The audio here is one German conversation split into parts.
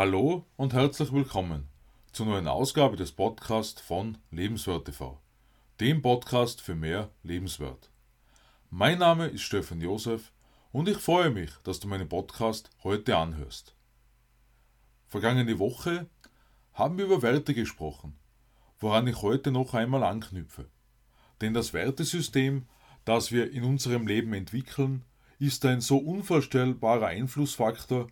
Hallo und herzlich willkommen zur neuen Ausgabe des Podcasts von Lebenswert TV, dem Podcast für mehr Lebenswert. Mein Name ist Stefan Josef und ich freue mich, dass du meinen Podcast heute anhörst. Vergangene Woche haben wir über Werte gesprochen, woran ich heute noch einmal anknüpfe. Denn das Wertesystem, das wir in unserem Leben entwickeln, ist ein so unvorstellbarer Einflussfaktor,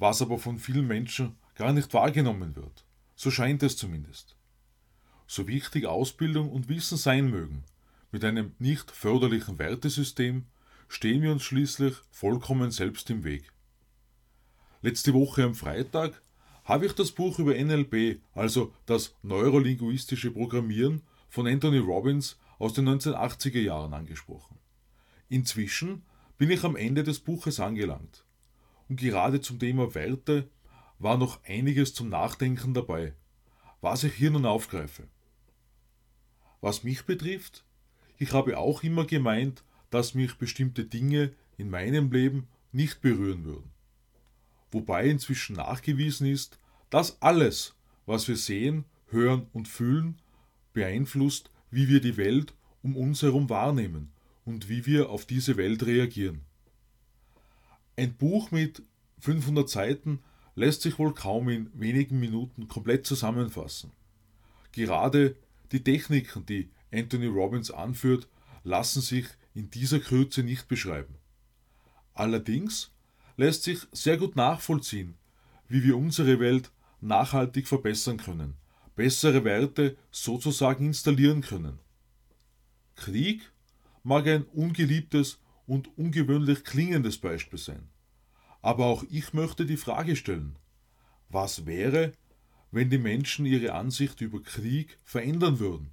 was aber von vielen Menschen gar nicht wahrgenommen wird. So scheint es zumindest. So wichtig Ausbildung und Wissen sein mögen, mit einem nicht förderlichen Wertesystem stehen wir uns schließlich vollkommen selbst im Weg. Letzte Woche am Freitag habe ich das Buch über NLP, also das neurolinguistische Programmieren von Anthony Robbins aus den 1980er Jahren angesprochen. Inzwischen bin ich am Ende des Buches angelangt. Und gerade zum Thema Werte war noch einiges zum Nachdenken dabei, was ich hier nun aufgreife. Was mich betrifft, ich habe auch immer gemeint, dass mich bestimmte Dinge in meinem Leben nicht berühren würden. Wobei inzwischen nachgewiesen ist, dass alles, was wir sehen, hören und fühlen, beeinflusst, wie wir die Welt um uns herum wahrnehmen und wie wir auf diese Welt reagieren. Ein Buch mit 500 Seiten lässt sich wohl kaum in wenigen Minuten komplett zusammenfassen. Gerade die Techniken, die Anthony Robbins anführt, lassen sich in dieser Kürze nicht beschreiben. Allerdings lässt sich sehr gut nachvollziehen, wie wir unsere Welt nachhaltig verbessern können, bessere Werte sozusagen installieren können. Krieg mag ein ungeliebtes und ungewöhnlich klingendes Beispiel sein. Aber auch ich möchte die Frage stellen, was wäre, wenn die Menschen ihre Ansicht über Krieg verändern würden?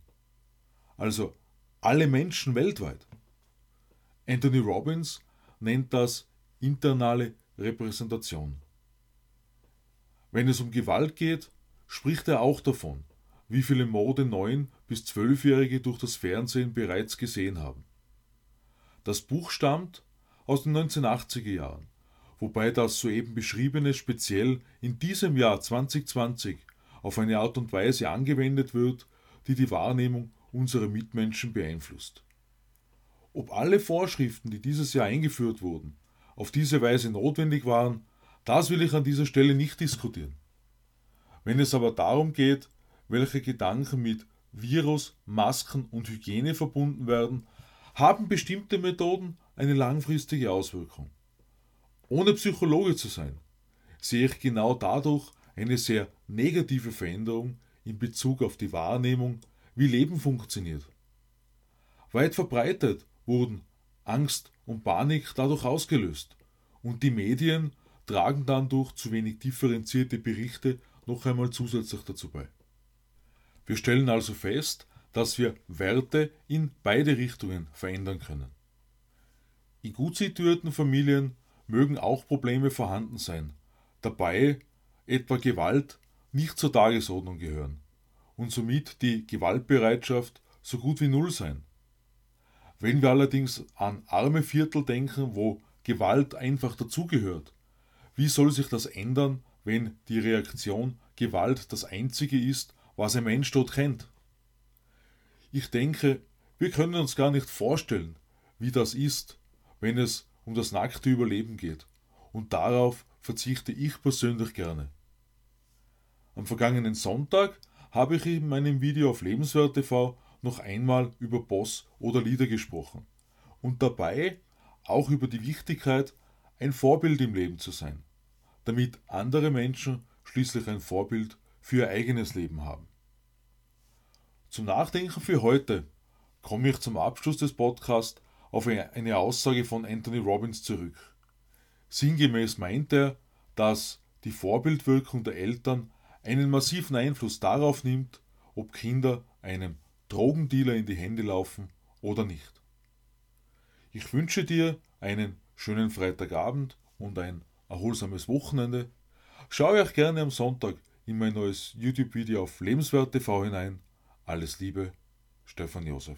Also alle Menschen weltweit. Anthony Robbins nennt das internale Repräsentation. Wenn es um Gewalt geht, spricht er auch davon, wie viele Morde neun bis zwölfjährige durch das Fernsehen bereits gesehen haben. Das Buch stammt aus den 1980er Jahren, wobei das soeben beschriebene speziell in diesem Jahr 2020 auf eine Art und Weise angewendet wird, die die Wahrnehmung unserer Mitmenschen beeinflusst. Ob alle Vorschriften, die dieses Jahr eingeführt wurden, auf diese Weise notwendig waren, das will ich an dieser Stelle nicht diskutieren. Wenn es aber darum geht, welche Gedanken mit Virus, Masken und Hygiene verbunden werden, haben bestimmte Methoden eine langfristige Auswirkung. Ohne Psychologe zu sein, sehe ich genau dadurch eine sehr negative Veränderung in Bezug auf die Wahrnehmung, wie Leben funktioniert. Weit verbreitet wurden Angst und Panik dadurch ausgelöst und die Medien tragen dann durch zu wenig differenzierte Berichte noch einmal zusätzlich dazu bei. Wir stellen also fest, dass wir Werte in beide Richtungen verändern können. In gut situierten Familien mögen auch Probleme vorhanden sein, dabei etwa Gewalt nicht zur Tagesordnung gehören und somit die Gewaltbereitschaft so gut wie null sein. Wenn wir allerdings an arme Viertel denken, wo Gewalt einfach dazugehört, wie soll sich das ändern, wenn die Reaktion Gewalt das einzige ist, was ein Mensch dort kennt? Ich denke, wir können uns gar nicht vorstellen, wie das ist, wenn es um das nackte Überleben geht. Und darauf verzichte ich persönlich gerne. Am vergangenen Sonntag habe ich in meinem Video auf Lebenswert TV noch einmal über Boss oder Lieder gesprochen und dabei auch über die Wichtigkeit, ein Vorbild im Leben zu sein, damit andere Menschen schließlich ein Vorbild für ihr eigenes Leben haben. Zum Nachdenken für heute komme ich zum Abschluss des Podcasts auf eine Aussage von Anthony Robbins zurück. Sinngemäß meint er, dass die Vorbildwirkung der Eltern einen massiven Einfluss darauf nimmt, ob Kinder einem Drogendealer in die Hände laufen oder nicht. Ich wünsche dir einen schönen Freitagabend und ein erholsames Wochenende. Schau euch gerne am Sonntag in mein neues YouTube-Video auf Lebenswert TV hinein. Alles Liebe, Stefan Josef.